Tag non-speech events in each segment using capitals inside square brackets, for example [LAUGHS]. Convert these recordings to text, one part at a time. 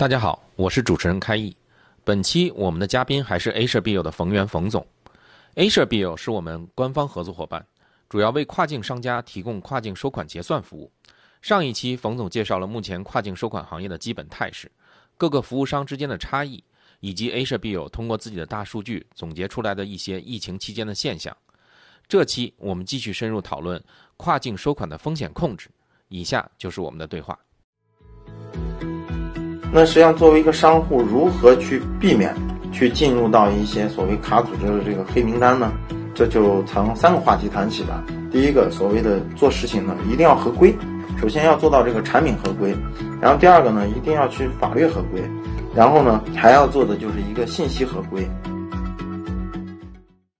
大家好，我是主持人开义。本期我们的嘉宾还是 Asia Bio 的冯源冯总。Asia Bio 是我们官方合作伙伴，主要为跨境商家提供跨境收款结算服务。上一期冯总介绍了目前跨境收款行业的基本态势，各个服务商之间的差异，以及 Asia Bio 通过自己的大数据总结出来的一些疫情期间的现象。这期我们继续深入讨论跨境收款的风险控制。以下就是我们的对话。那实际上，作为一个商户，如何去避免去进入到一些所谓卡组织的这个黑名单呢？这就从三个话题谈起吧。第一个，所谓的做事情呢，一定要合规。首先要做到这个产品合规，然后第二个呢，一定要去法律合规，然后呢，还要做的就是一个信息合规。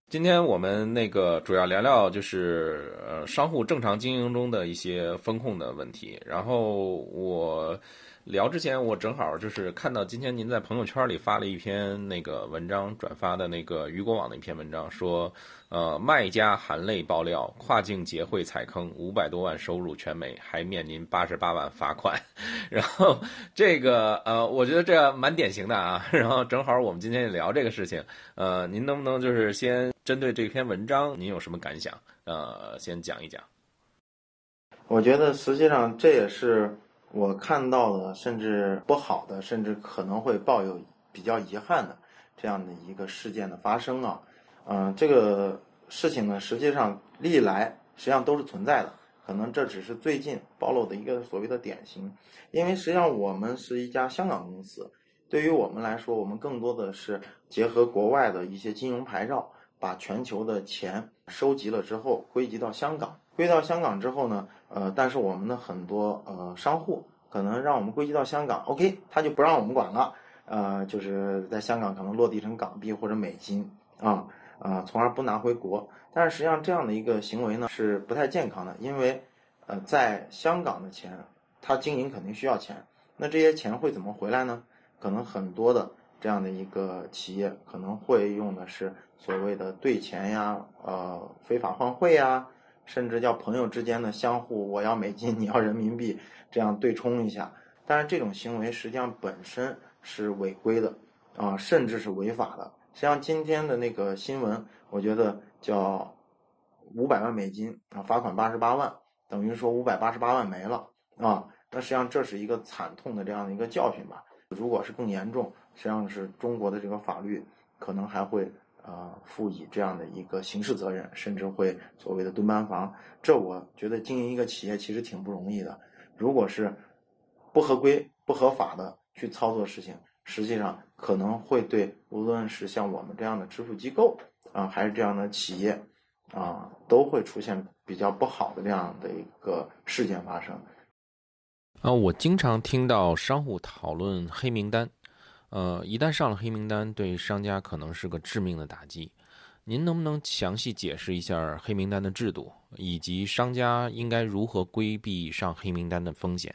今天我们那个主要聊聊就是呃商户正常经营中的一些风控的问题，然后我。聊之前，我正好就是看到今天您在朋友圈里发了一篇那个文章，转发的那个雨果网的一篇文章，说，呃，卖家含泪爆料，跨境结汇踩坑，五百多万收入全没，还面临八十八万罚款。[LAUGHS] 然后这个呃，我觉得这蛮典型的啊。[LAUGHS] 然后正好我们今天也聊这个事情，呃，您能不能就是先针对这篇文章，您有什么感想？呃，先讲一讲。我觉得实际上这也是。我看到的，甚至不好的，甚至可能会抱有比较遗憾的这样的一个事件的发生啊，嗯，这个事情呢，实际上历来实际上都是存在的，可能这只是最近暴露的一个所谓的典型。因为实际上我们是一家香港公司，对于我们来说，我们更多的是结合国外的一些金融牌照，把全球的钱收集了之后归集到香港，归到香港之后呢。呃，但是我们的很多呃商户可能让我们归集到香港，OK，他就不让我们管了，呃，就是在香港可能落地成港币或者美金啊啊，从而不拿回国。但是实际上这样的一个行为呢是不太健康的，因为呃在香港的钱，他经营肯定需要钱，那这些钱会怎么回来呢？可能很多的这样的一个企业可能会用的是所谓的兑钱呀，呃，非法换汇呀。甚至叫朋友之间的相互，我要美金，你要人民币，这样对冲一下。但是这种行为实际上本身是违规的，啊，甚至是违法的。实际上今天的那个新闻，我觉得叫五百万美金啊，罚款八十八万，等于说五百八十八万没了啊。那实际上这是一个惨痛的这样的一个教训吧。如果是更严重，实际上是中国的这个法律可能还会。呃，负以这样的一个刑事责任，甚至会所谓的蹲班房。这我觉得经营一个企业其实挺不容易的。如果是不合规、不合法的去操作事情，实际上可能会对无论是像我们这样的支付机构啊，还是这样的企业啊，都会出现比较不好的这样的一个事件发生。啊，我经常听到商户讨论黑名单。呃，一旦上了黑名单，对商家可能是个致命的打击。您能不能详细解释一下黑名单的制度，以及商家应该如何规避上黑名单的风险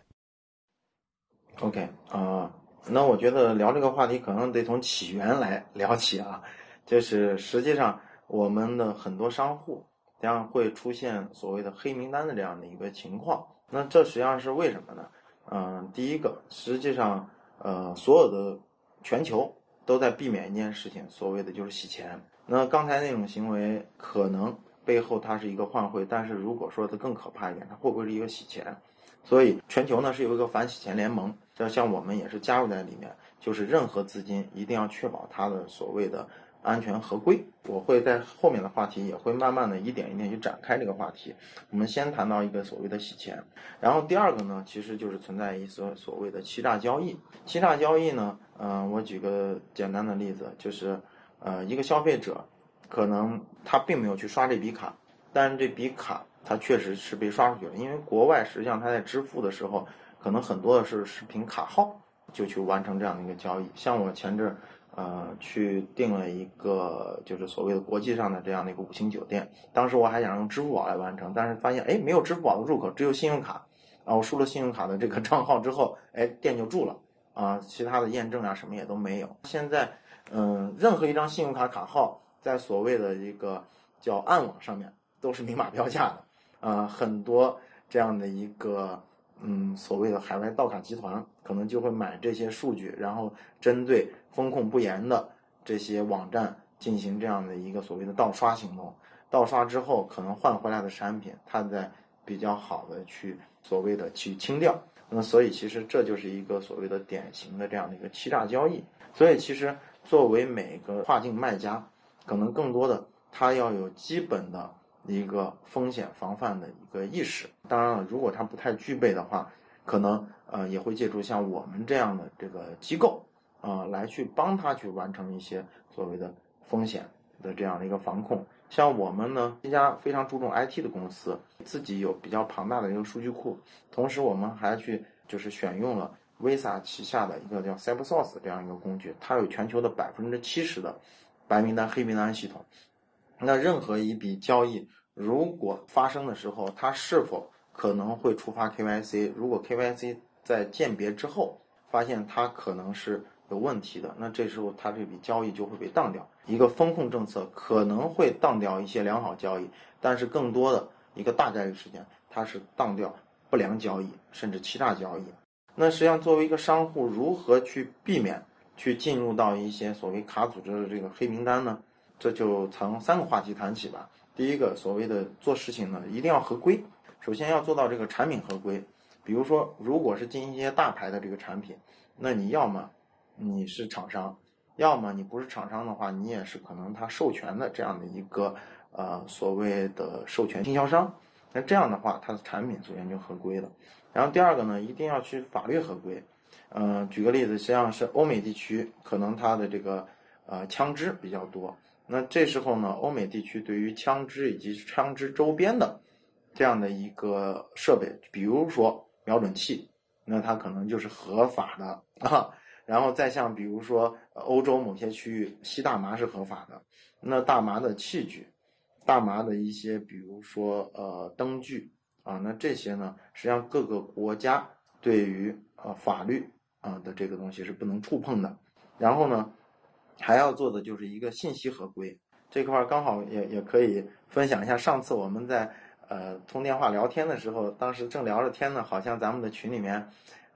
？OK，啊，那我觉得聊这个话题可能得从起源来聊起啊。就是实际上，我们的很多商户将会出现所谓的黑名单的这样的一个情况。那这实际上是为什么呢？嗯，第一个，实际上，呃，所有的全球都在避免一件事情，所谓的就是洗钱。那刚才那种行为可能背后它是一个换汇，但是如果说它更可怕一点，它会不会是一个洗钱？所以全球呢是有一个反洗钱联盟，就像我们也是加入在里面，就是任何资金一定要确保它的所谓的。安全合规，我会在后面的话题也会慢慢的一点一点去展开这个话题。我们先谈到一个所谓的洗钱，然后第二个呢，其实就是存在一些所谓的欺诈交易。欺诈交易呢，嗯，我举个简单的例子，就是呃，一个消费者可能他并没有去刷这笔卡，但是这笔卡它确实是被刷出去了。因为国外实际上它在支付的时候，可能很多的是是凭卡号就去完成这样的一个交易。像我前阵呃去订了一个就是所谓的国际上的这样的一个五星酒店，当时我还想用支付宝来完成，但是发现哎没有支付宝的入口，只有信用卡。然后输了信用卡的这个账号之后，哎店就住了啊，其他的验证啊什么也都没有。现在嗯，任何一张信用卡卡号在所谓的一个叫暗网上面都是明码标价的。呃，很多这样的一个嗯，所谓的海外盗卡集团，可能就会买这些数据，然后针对风控不严的这些网站进行这样的一个所谓的盗刷行动。盗刷之后，可能换回来的产品，它在比较好的去所谓的去清掉。那么，所以其实这就是一个所谓的典型的这样的一个欺诈交易。所以，其实作为每个跨境卖家，可能更多的他要有基本的。一个风险防范的一个意识，当然了，如果他不太具备的话，可能呃也会借助像我们这样的这个机构啊，来去帮他去完成一些所谓的风险的这样的一个防控。像我们呢，一家非常注重 IT 的公司，自己有比较庞大的一个数据库，同时我们还去就是选用了 Visa 旗下的一个叫 CyberSource 这样一个工具，它有全球的百分之七十的白名单、黑名单系统。那任何一笔交易如果发生的时候，它是否可能会触发 KYC？如果 KYC 在鉴别之后发现它可能是有问题的，那这时候它这笔交易就会被当掉。一个风控政策可能会当掉一些良好交易，但是更多的一个大概率事件，它是当掉不良交易甚至欺诈交易。那实际上作为一个商户，如何去避免去进入到一些所谓卡组织的这个黑名单呢？这就从三个话题谈起吧。第一个，所谓的做事情呢，一定要合规。首先要做到这个产品合规。比如说，如果是进一些大牌的这个产品，那你要么你是厂商，要么你不是厂商的话，你也是可能他授权的这样的一个呃所谓的授权经销商。那这样的话，它的产品首先就合规了。然后第二个呢，一定要去法律合规。嗯，举个例子，实际上是欧美地区，可能它的这个呃枪支比较多。那这时候呢，欧美地区对于枪支以及枪支周边的这样的一个设备，比如说瞄准器，那它可能就是合法的啊。然后再像比如说欧洲某些区域吸大麻是合法的，那大麻的器具、大麻的一些比如说呃灯具啊，那这些呢，实际上各个国家对于呃法律啊的这个东西是不能触碰的。然后呢？还要做的就是一个信息合规这块儿，刚好也也可以分享一下。上次我们在呃通电话聊天的时候，当时正聊着天呢，好像咱们的群里面，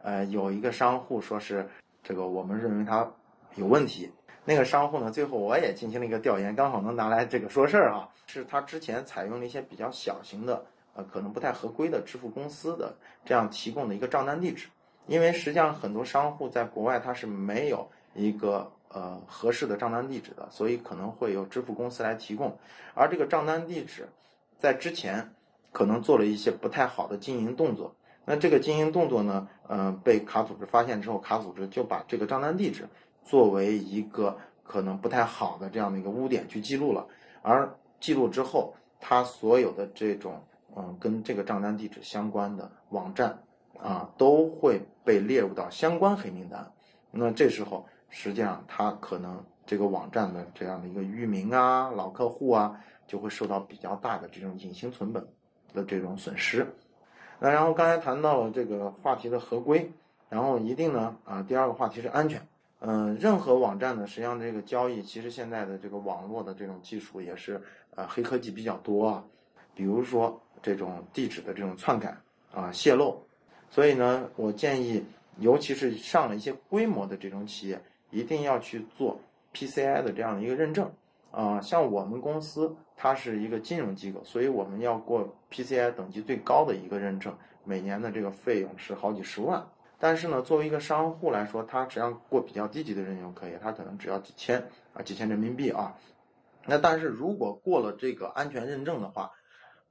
呃有一个商户说是这个我们认为他有问题。那个商户呢，最后我也进行了一个调研，刚好能拿来这个说事儿啊。是他之前采用了一些比较小型的呃可能不太合规的支付公司的这样提供的一个账单地址，因为实际上很多商户在国外他是没有一个。呃，合适的账单地址的，所以可能会由支付公司来提供。而这个账单地址，在之前可能做了一些不太好的经营动作。那这个经营动作呢，嗯，被卡组织发现之后，卡组织就把这个账单地址作为一个可能不太好的这样的一个污点去记录了。而记录之后，它所有的这种嗯跟这个账单地址相关的网站啊，都会被列入到相关黑名单。那这时候。实际上，它可能这个网站的这样的一个域名啊、老客户啊，就会受到比较大的这种隐形存本的这种损失。那然后刚才谈到了这个话题的合规，然后一定呢啊，第二个话题是安全。嗯，任何网站呢，实际上这个交易其实现在的这个网络的这种技术也是呃黑科技比较多啊，比如说这种地址的这种篡改啊、泄露。所以呢，我建议，尤其是上了一些规模的这种企业。一定要去做 PCI 的这样的一个认证啊，像我们公司它是一个金融机构，所以我们要过 PCI 等级最高的一个认证，每年的这个费用是好几十万。但是呢，作为一个商户来说，他只要过比较低级的认证可以，他可能只要几千啊，几千人民币啊。那但是如果过了这个安全认证的话，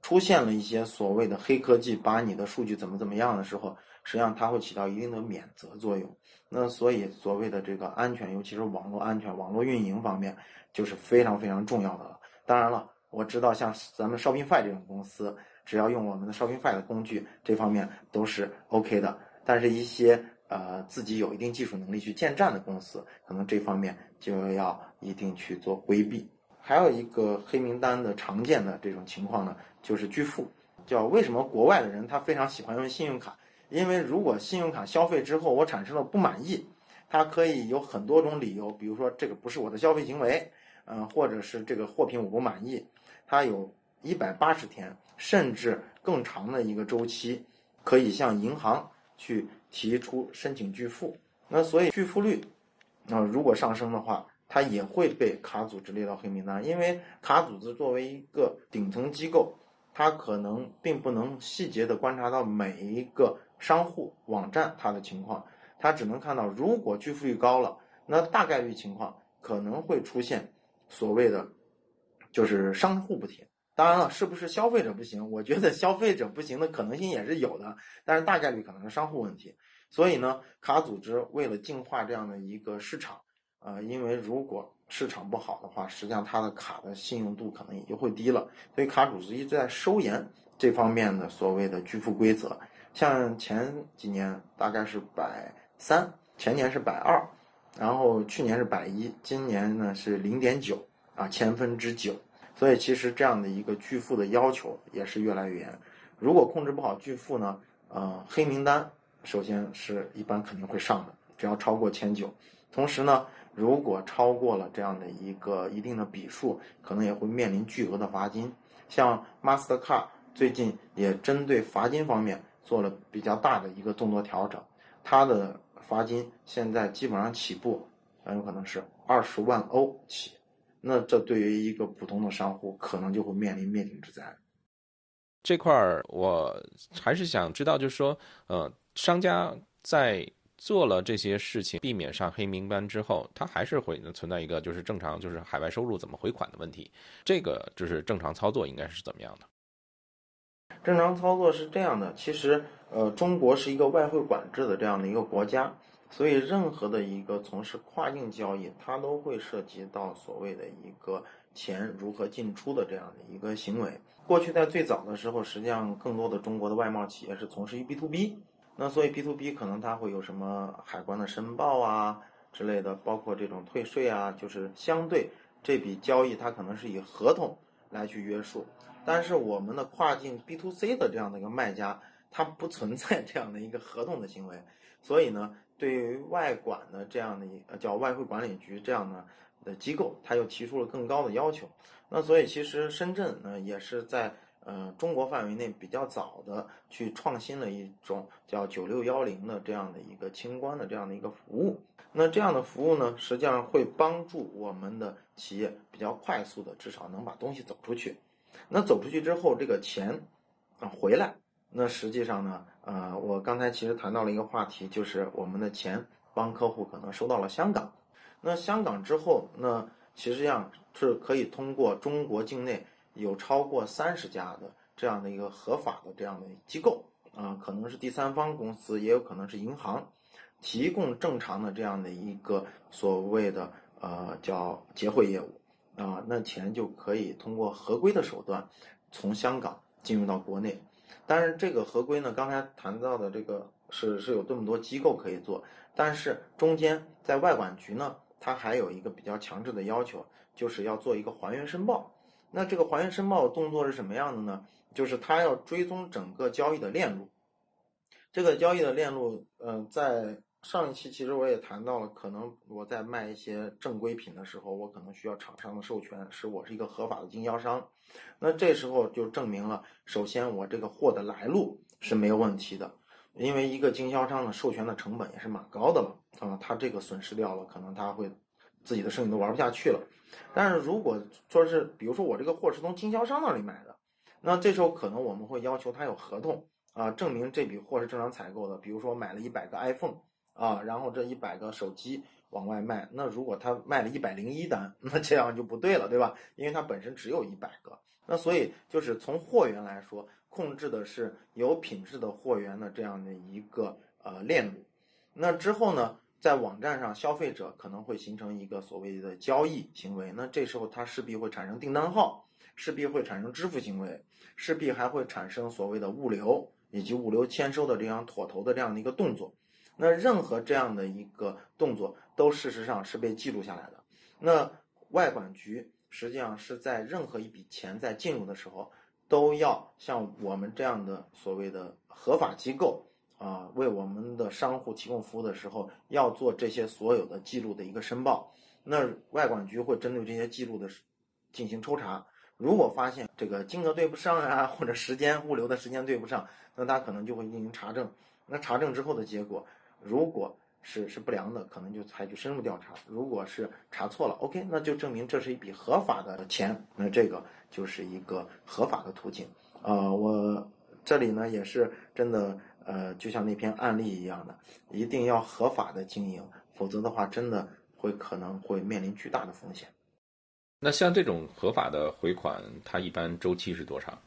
出现了一些所谓的黑科技，把你的数据怎么怎么样的时候，实际上它会起到一定的免责作用。那所以所谓的这个安全，尤其是网络安全、网络运营方面，就是非常非常重要的了。当然了，我知道像咱们 Shopify 这种公司，只要用我们的 Shopify 的工具，这方面都是 OK 的。但是，一些呃自己有一定技术能力去建站的公司，可能这方面就要一定去做规避。还有一个黑名单的常见的这种情况呢，就是拒付。叫为什么国外的人他非常喜欢用信用卡？因为如果信用卡消费之后我产生了不满意，他可以有很多种理由，比如说这个不是我的消费行为，嗯，或者是这个货品我不满意，它有一百八十天甚至更长的一个周期，可以向银行去提出申请拒付。那所以拒付率，啊，如果上升的话，它也会被卡组织列到黑名单，因为卡组织作为一个顶层机构。它可能并不能细节的观察到每一个商户网站它的情况，它只能看到如果拒付率高了，那大概率情况可能会出现所谓的就是商户不填。当然了，是不是消费者不行？我觉得消费者不行的可能性也是有的，但是大概率可能是商户问题。所以呢，卡组织为了净化这样的一个市场，呃，因为如果市场不好的话，实际上它的卡的信用度可能也就会低了，所以卡组织一直在收严这方面的所谓的拒付规则。像前几年大概是百三，前年是百二，然后去年是百一，今年呢是零点九啊，千分之九。所以其实这样的一个拒付的要求也是越来越严。如果控制不好拒付呢，呃，黑名单首先是一般肯定会上的，只要超过千九。同时呢。如果超过了这样的一个一定的笔数，可能也会面临巨额的罚金。像 Mastercard 最近也针对罚金方面做了比较大的一个动作调整，它的罚金现在基本上起步很有可能是二十万欧起。那这对于一个普通的商户，可能就会面临灭顶之灾。这块儿我还是想知道，就是说，呃，商家在。做了这些事情，避免上黑名单之后，它还是会存在一个就是正常就是海外收入怎么回款的问题。这个就是正常操作应该是怎么样的？正常操作是这样的，其实呃，中国是一个外汇管制的这样的一个国家，所以任何的一个从事跨境交易，它都会涉及到所谓的一个钱如何进出的这样的一个行为。过去在最早的时候，实际上更多的中国的外贸企业是从事于 B to B。那所以 B to B 可能它会有什么海关的申报啊之类的，包括这种退税啊，就是相对这笔交易它可能是以合同来去约束。但是我们的跨境 B to C 的这样的一个卖家，它不存在这样的一个合同的行为，所以呢，对于外管的这样的一叫外汇管理局这样的的机构，它又提出了更高的要求。那所以其实深圳呢也是在。呃，中国范围内比较早的去创新了一种叫九六幺零的这样的一个清关的这样的一个服务。那这样的服务呢，实际上会帮助我们的企业比较快速的，至少能把东西走出去。那走出去之后，这个钱啊回来，那实际上呢，呃，我刚才其实谈到了一个话题，就是我们的钱帮客户可能收到了香港。那香港之后，那其实上是可以通过中国境内。有超过三十家的这样的一个合法的这样的机构啊，可能是第三方公司，也有可能是银行，提供正常的这样的一个所谓的呃叫结汇业务啊，那钱就可以通过合规的手段从香港进入到国内。但是这个合规呢，刚才谈到的这个是是有这么多机构可以做，但是中间在外管局呢，它还有一个比较强制的要求，就是要做一个还原申报。那这个还原申报动作是什么样的呢？就是它要追踪整个交易的链路。这个交易的链路，嗯，在上一期其实我也谈到了，可能我在卖一些正规品的时候，我可能需要厂商的授权，是我是一个合法的经销商。那这时候就证明了，首先我这个货的来路是没有问题的，因为一个经销商的授权的成本也是蛮高的了啊，他这个损失掉了，可能他会自己的生意都玩不下去了。但是如果说是，比如说我这个货是从经销商那里买的，那这时候可能我们会要求他有合同啊，证明这笔货是正常采购的。比如说买了一百个 iPhone 啊，然后这一百个手机往外卖，那如果他卖了一百零一单，[LAUGHS] 那这样就不对了，对吧？因为他本身只有一百个。那所以就是从货源来说，控制的是有品质的货源的这样的一个呃链路。那之后呢？在网站上，消费者可能会形成一个所谓的交易行为，那这时候他势必会产生订单号，势必会产生支付行为，势必还会产生所谓的物流以及物流签收的这样妥投的这样的一个动作。那任何这样的一个动作，都事实上是被记录下来的。那外管局实际上是在任何一笔钱在进入的时候，都要像我们这样的所谓的合法机构啊，为我们的商户提供服务的时候，要做这些所有的记录的一个申报。那外管局会针对这些记录的进行抽查，如果发现这个金额对不上啊，或者时间物流的时间对不上，那他可能就会进行查证。那查证之后的结果。如果是是不良的，可能就采取深入调查；如果是查错了，OK，那就证明这是一笔合法的钱，那这个就是一个合法的途径。呃，我这里呢也是真的，呃，就像那篇案例一样的，一定要合法的经营，否则的话，真的会可能会面临巨大的风险。那像这种合法的回款，它一般周期是多长？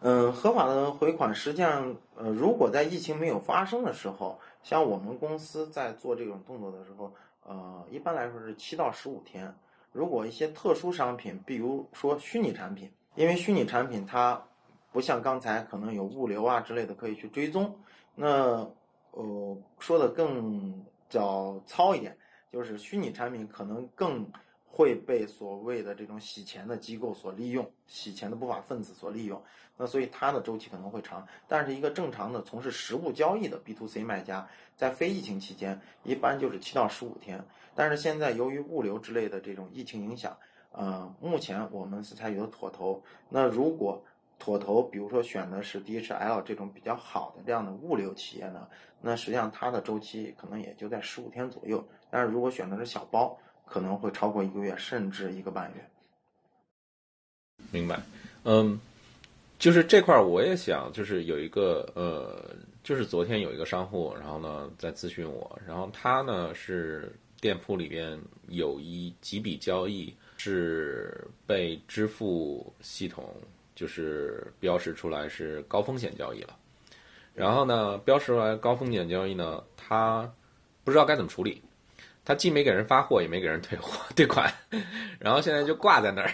嗯，合法的回款实际上，呃，如果在疫情没有发生的时候。像我们公司在做这种动作的时候，呃，一般来说是七到十五天。如果一些特殊商品，比如说虚拟产品，因为虚拟产品它不像刚才可能有物流啊之类的可以去追踪。那呃，说的更较糙一点，就是虚拟产品可能更。会被所谓的这种洗钱的机构所利用，洗钱的不法分子所利用，那所以它的周期可能会长。但是一个正常的从事实物交易的 B to C 卖家，在非疫情期间，一般就是七到十五天。但是现在由于物流之类的这种疫情影响，呃，目前我们是采取的妥投。那如果妥投，比如说选的是 DHL 这种比较好的这样的物流企业呢，那实际上它的周期可能也就在十五天左右。但是如果选的是小包，可能会超过一个月，甚至一个半月。明白，嗯，就是这块儿我也想，就是有一个呃，就是昨天有一个商户，然后呢在咨询我，然后他呢是店铺里边有一几笔交易是被支付系统就是标识出来是高风险交易了，然后呢标识出来高风险交易呢，他不知道该怎么处理。他既没给人发货，也没给人退货 [LAUGHS] 退款，然后现在就挂在那儿。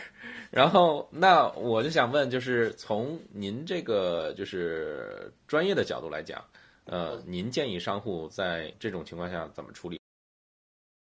然后那我就想问，就是从您这个就是专业的角度来讲，呃，您建议商户在这种情况下怎么处理？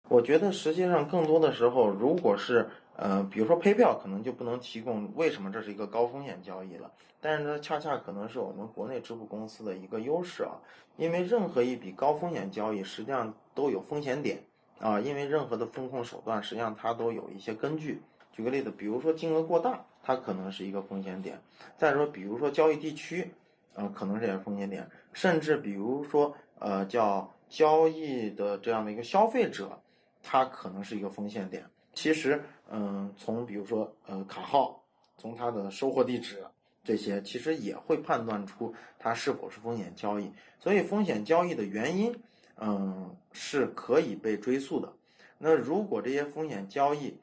我觉得实际上更多的时候，如果是呃，比如说 PayPal 可能就不能提供，为什么这是一个高风险交易了？但是呢，恰恰可能是我们国内支付公司的一个优势啊，因为任何一笔高风险交易实际上都有风险点。啊，因为任何的风控手段，实际上它都有一些根据。举个例子，比如说金额过大，它可能是一个风险点；再说，比如说交易地区，呃，可能是一个风险点；甚至比如说，呃，叫交易的这样的一个消费者，他可能是一个风险点。其实，嗯，从比如说，呃，卡号，从他的收货地址这些，其实也会判断出它是否是风险交易。所以，风险交易的原因。嗯，是可以被追溯的。那如果这些风险交易，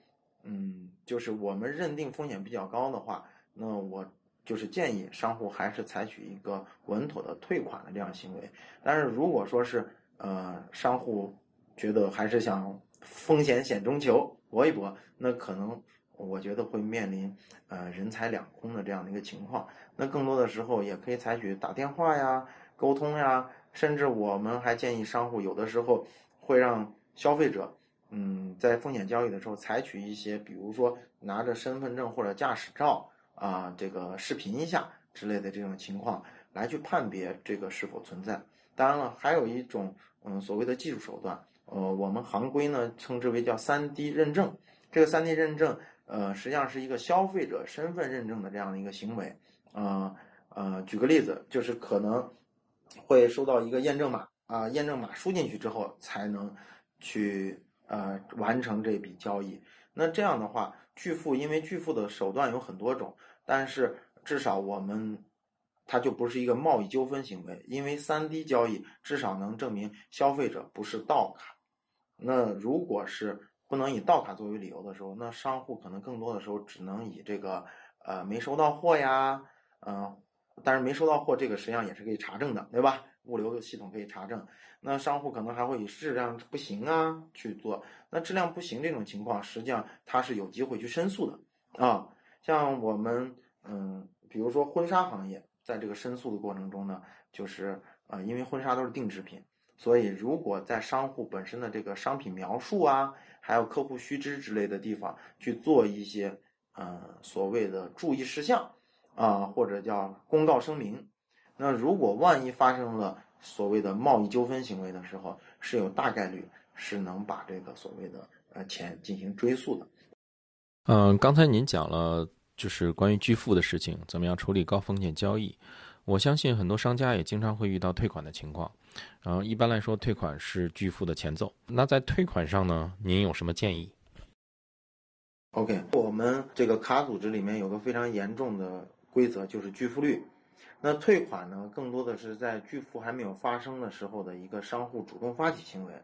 嗯，就是我们认定风险比较高的话，那我就是建议商户还是采取一个稳妥的退款的这样行为。但是如果说是呃商户觉得还是想风险险中求搏一搏，那可能我觉得会面临呃人财两空的这样的一个情况。那更多的时候也可以采取打电话呀、沟通呀。甚至我们还建议商户，有的时候会让消费者，嗯，在风险交易的时候采取一些，比如说拿着身份证或者驾驶照啊，这个视频一下之类的这种情况，来去判别这个是否存在。当然了，还有一种，嗯，所谓的技术手段，呃，我们行规呢称之为叫三 D 认证。这个三 D 认证，呃，实际上是一个消费者身份认证的这样的一个行为。呃呃，举个例子，就是可能。会收到一个验证码啊，验证码输进去之后才能去呃完成这笔交易。那这样的话，拒付因为拒付的手段有很多种，但是至少我们它就不是一个贸易纠纷行为，因为三 D 交易至少能证明消费者不是盗卡。那如果是不能以盗卡作为理由的时候，那商户可能更多的时候只能以这个呃没收到货呀，嗯。但是没收到货，这个实际上也是可以查证的，对吧？物流的系统可以查证。那商户可能还会以质量不行啊去做。那质量不行这种情况，实际上他是有机会去申诉的啊。像我们，嗯，比如说婚纱行业，在这个申诉的过程中呢，就是呃，因为婚纱都是定制品，所以如果在商户本身的这个商品描述啊，还有客户须知之类的地方去做一些呃所谓的注意事项啊，或者叫公告声明，那如果万一发生了所谓的贸易纠纷行为的时候，是有大概率是能把这个所谓的呃钱进行追溯的。嗯，刚才您讲了。就是关于拒付的事情，怎么样处理高风险交易？我相信很多商家也经常会遇到退款的情况。然后一般来说，退款是拒付的前奏。那在退款上呢，您有什么建议？OK，我们这个卡组织里面有个非常严重的规则，就是拒付率。那退款呢，更多的是在拒付还没有发生的时候的一个商户主动发起行为。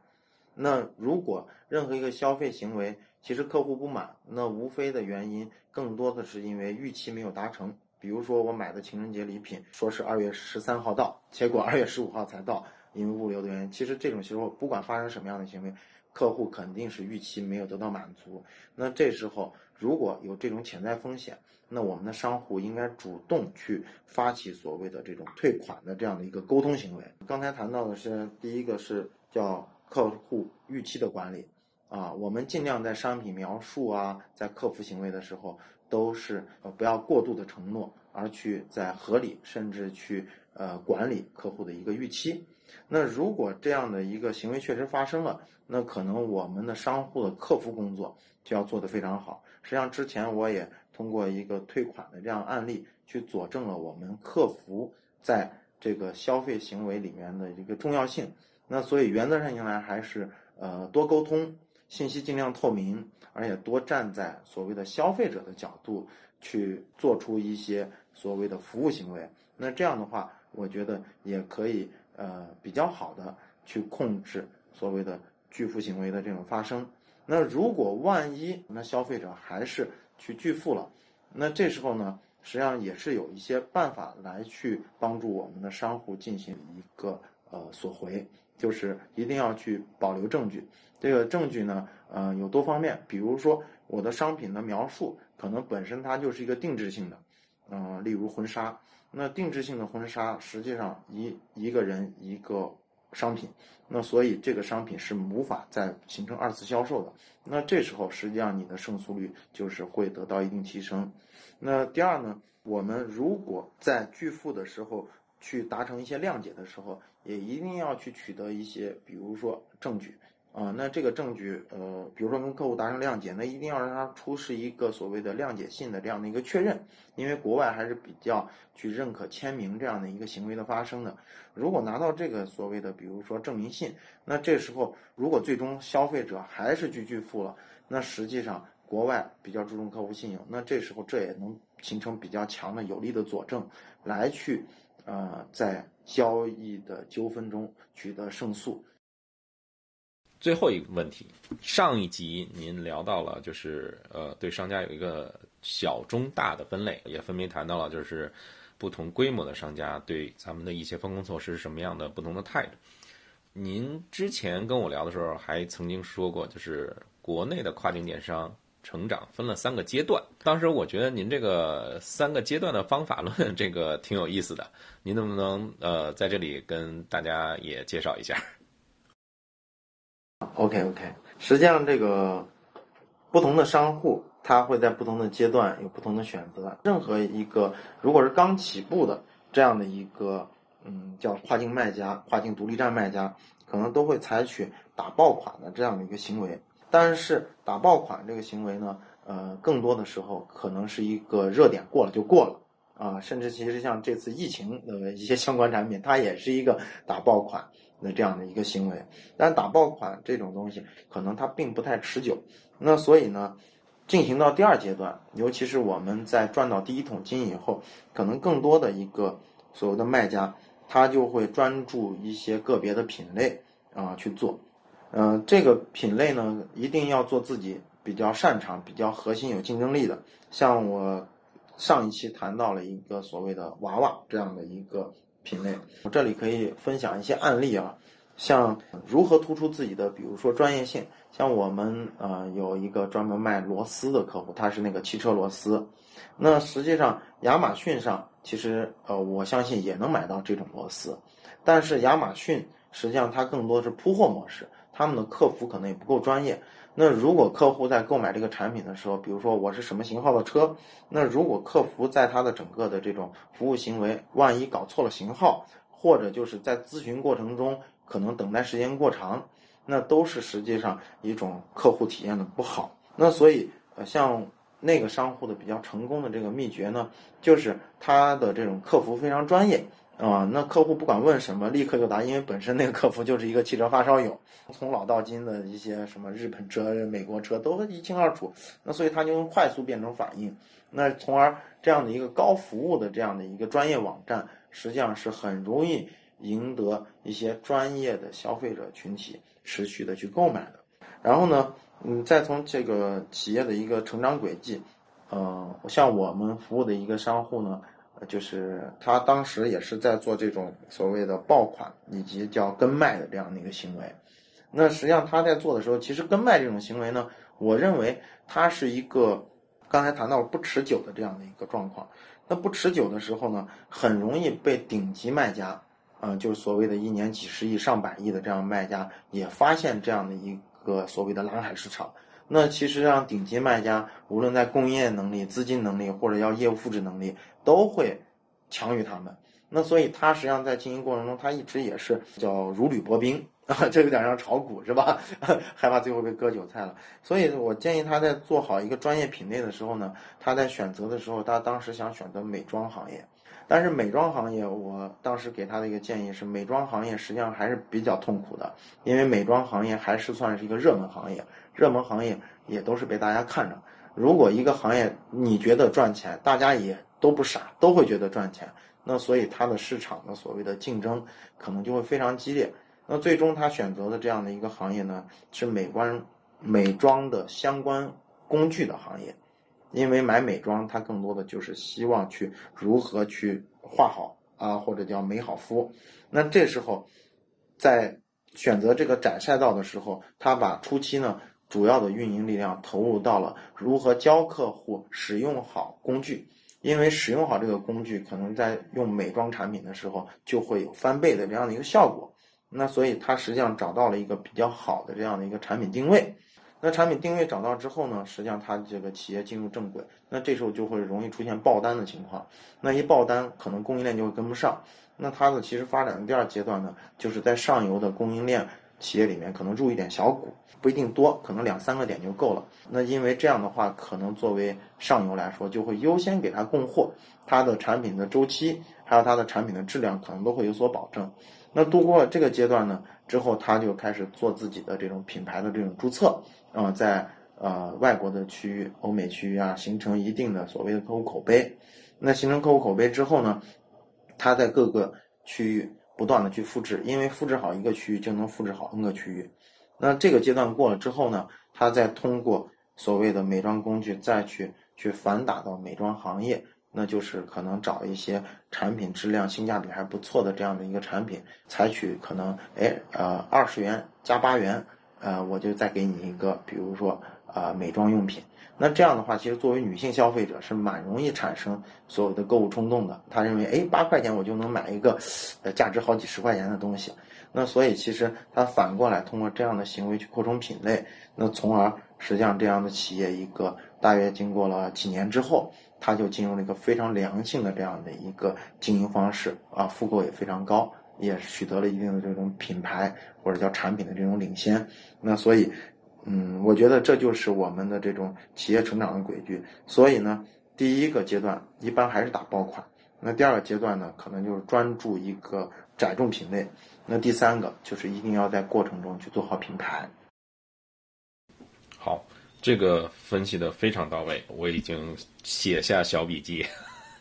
那如果任何一个消费行为，其实客户不满，那无非的原因更多的是因为预期没有达成。比如说我买的情人节礼品，说是二月十三号到，结果二月十五号才到，因为物流的原因。其实这种时候，不管发生什么样的行为，客户肯定是预期没有得到满足。那这时候如果有这种潜在风险，那我们的商户应该主动去发起所谓的这种退款的这样的一个沟通行为。刚才谈到的是第一个是叫客户预期的管理。啊，我们尽量在商品描述啊，在客服行为的时候，都是呃不要过度的承诺，而去在合理甚至去呃管理客户的一个预期。那如果这样的一个行为确实发生了，那可能我们的商户的客服工作就要做得非常好。实际上之前我也通过一个退款的这样案例，去佐证了我们客服在这个消费行为里面的一个重要性。那所以原则上应来还是呃多沟通。信息尽量透明，而且多站在所谓的消费者的角度去做出一些所谓的服务行为。那这样的话，我觉得也可以呃比较好的去控制所谓的拒付行为的这种发生。那如果万一那消费者还是去拒付了，那这时候呢，实际上也是有一些办法来去帮助我们的商户进行一个呃索回。就是一定要去保留证据，这个证据呢，呃，有多方面，比如说我的商品的描述可能本身它就是一个定制性的，嗯，例如婚纱，那定制性的婚纱实际上一一个人一个商品，那所以这个商品是无法再形成二次销售的，那这时候实际上你的胜诉率就是会得到一定提升。那第二呢，我们如果在拒付的时候。去达成一些谅解的时候，也一定要去取得一些，比如说证据啊。那这个证据，呃，比如说跟客户达成谅解，那一定要让他出示一个所谓的谅解信的这样的一个确认，因为国外还是比较去认可签名这样的一个行为的发生的。如果拿到这个所谓的，比如说证明信，那这时候如果最终消费者还是去拒付了，那实际上国外比较注重客户信用，那这时候这也能形成比较强的有力的佐证，来去。呃，在交易的纠纷中取得胜诉。最后一个问题，上一集您聊到了，就是呃，对商家有一个小、中、大的分类，也分别谈到了，就是不同规模的商家对咱们的一些风控措施是什么样的不同的态度。您之前跟我聊的时候，还曾经说过，就是国内的跨境电商。成长分了三个阶段，当时我觉得您这个三个阶段的方法论这个挺有意思的，您能不能呃在这里跟大家也介绍一下？OK OK，实际上这个不同的商户他会在不同的阶段有不同的选择，任何一个如果是刚起步的这样的一个嗯叫跨境卖家、跨境独立站卖家，可能都会采取打爆款的这样的一个行为。但是打爆款这个行为呢，呃，更多的时候可能是一个热点过了就过了啊，甚至其实像这次疫情的一些相关产品，它也是一个打爆款的这样的一个行为。但打爆款这种东西，可能它并不太持久。那所以呢，进行到第二阶段，尤其是我们在赚到第一桶金以后，可能更多的一个所谓的卖家，他就会专注一些个别的品类啊去做。嗯，这个品类呢，一定要做自己比较擅长、比较核心、有竞争力的。像我上一期谈到了一个所谓的娃娃这样的一个品类，我这里可以分享一些案例啊。像如何突出自己的，比如说专业性，像我们呃有一个专门卖螺丝的客户，他是那个汽车螺丝。那实际上亚马逊上其实呃我相信也能买到这种螺丝，但是亚马逊实际上它更多是铺货模式，他们的客服可能也不够专业。那如果客户在购买这个产品的时候，比如说我是什么型号的车，那如果客服在他的整个的这种服务行为，万一搞错了型号，或者就是在咨询过程中。可能等待时间过长，那都是实际上一种客户体验的不好。那所以，呃，像那个商户的比较成功的这个秘诀呢，就是他的这种客服非常专业啊。那客户不管问什么，立刻就答，因为本身那个客服就是一个汽车发烧友，从老到今的一些什么日本车、美国车都一清二楚。那所以他就能快速变成反应。那从而这样的一个高服务的这样的一个专业网站，实际上是很容易。赢得一些专业的消费者群体持续的去购买的，然后呢，嗯，再从这个企业的一个成长轨迹，呃，像我们服务的一个商户呢，就是他当时也是在做这种所谓的爆款以及叫跟卖的这样的一个行为。那实际上他在做的时候，其实跟卖这种行为呢，我认为它是一个刚才谈到不持久的这样的一个状况。那不持久的时候呢，很容易被顶级卖家。嗯，就是所谓的一年几十亿、上百亿的这样卖家，也发现这样的一个所谓的蓝海市场。那其实让顶级卖家，无论在供应链能力、资金能力，或者要业务复制能力，都会强于他们。那所以他实际上在经营过程中，他一直也是叫如履薄冰啊，[LAUGHS] 这有点像炒股是吧？[LAUGHS] 害怕最后被割韭菜了。所以我建议他在做好一个专业品类的时候呢，他在选择的时候，他当时想选择美妆行业。但是美妆行业，我当时给他的一个建议是，美妆行业实际上还是比较痛苦的，因为美妆行业还是算是一个热门行业，热门行业也都是被大家看着。如果一个行业你觉得赚钱，大家也都不傻，都会觉得赚钱，那所以它的市场的所谓的竞争可能就会非常激烈。那最终他选择的这样的一个行业呢，是美观美妆的相关工具的行业。因为买美妆，它更多的就是希望去如何去画好啊，或者叫美好肤。那这时候，在选择这个窄赛道的时候，他把初期呢主要的运营力量投入到了如何教客户使用好工具。因为使用好这个工具，可能在用美妆产品的时候就会有翻倍的这样的一个效果。那所以他实际上找到了一个比较好的这样的一个产品定位。那产品定位找到之后呢，实际上它这个企业进入正轨，那这时候就会容易出现爆单的情况。那一爆单，可能供应链就会跟不上。那它的其实发展的第二阶段呢，就是在上游的供应链企业里面，可能入一点小股，不一定多，可能两三个点就够了。那因为这样的话，可能作为上游来说，就会优先给他供货，它的产品的周期还有它的产品的质量，可能都会有所保证。那度过了这个阶段呢，之后他就开始做自己的这种品牌的这种注册。啊，在呃外国的区域、欧美区域啊，形成一定的所谓的客户口碑。那形成客户口碑之后呢，他在各个区域不断的去复制，因为复制好一个区域就能复制好 N 个区域。那这个阶段过了之后呢，他再通过所谓的美妆工具再去去反打到美妆行业，那就是可能找一些产品质量、性价比还不错的这样的一个产品，采取可能哎呃二十元加八元。呃，我就再给你一个，比如说，呃，美妆用品。那这样的话，其实作为女性消费者是蛮容易产生所有的购物冲动的。他认为，哎，八块钱我就能买一个，呃，价值好几十块钱的东西。那所以其实他反过来通过这样的行为去扩充品类，那从而实际上这样的企业一个大约经过了几年之后，他就进入了一个非常良性的这样的一个经营方式啊，复购也非常高。也取得了一定的这种品牌或者叫产品的这种领先，那所以，嗯，我觉得这就是我们的这种企业成长的轨迹。所以呢，第一个阶段一般还是打爆款，那第二个阶段呢，可能就是专注一个窄众品类，那第三个就是一定要在过程中去做好品牌。好，这个分析的非常到位，我已经写下小笔记。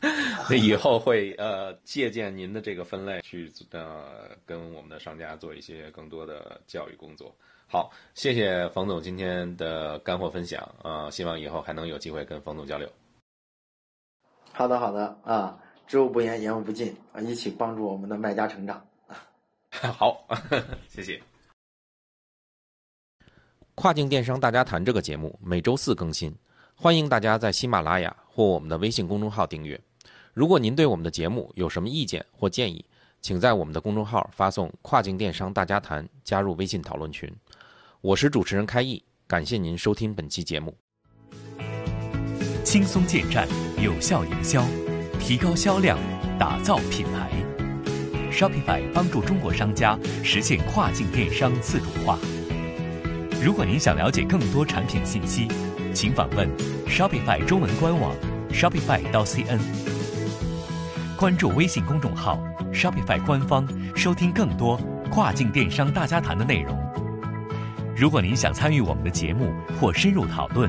[LAUGHS] 那以后会呃借鉴您的这个分类去呃跟我们的商家做一些更多的教育工作。好，谢谢冯总今天的干货分享啊，希望以后还能有机会跟冯总交流。好的好的啊，知无不言，言无不尽啊，一起帮助我们的卖家成长。[LAUGHS] 好，[LAUGHS] 谢谢。[LAUGHS] 跨境电商大家谈这个节目每周四更新，欢迎大家在喜马拉雅或我们的微信公众号订阅。如果您对我们的节目有什么意见或建议，请在我们的公众号发送“跨境电商大家谈”加入微信讨论群。我是主持人开义，感谢您收听本期节目。轻松建站，有效营销，提高销量，打造品牌。Shopify 帮助中国商家实现跨境电商自主化。如果您想了解更多产品信息，请访问 Shopify 中文官网 shopify 到 cn，关注微信公众号 Shopify 官方，收听更多跨境电商大家谈的内容。如果您想参与我们的节目或深入讨论，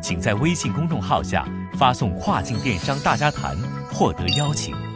请在微信公众号下发送“跨境电商大家谈”获得邀请。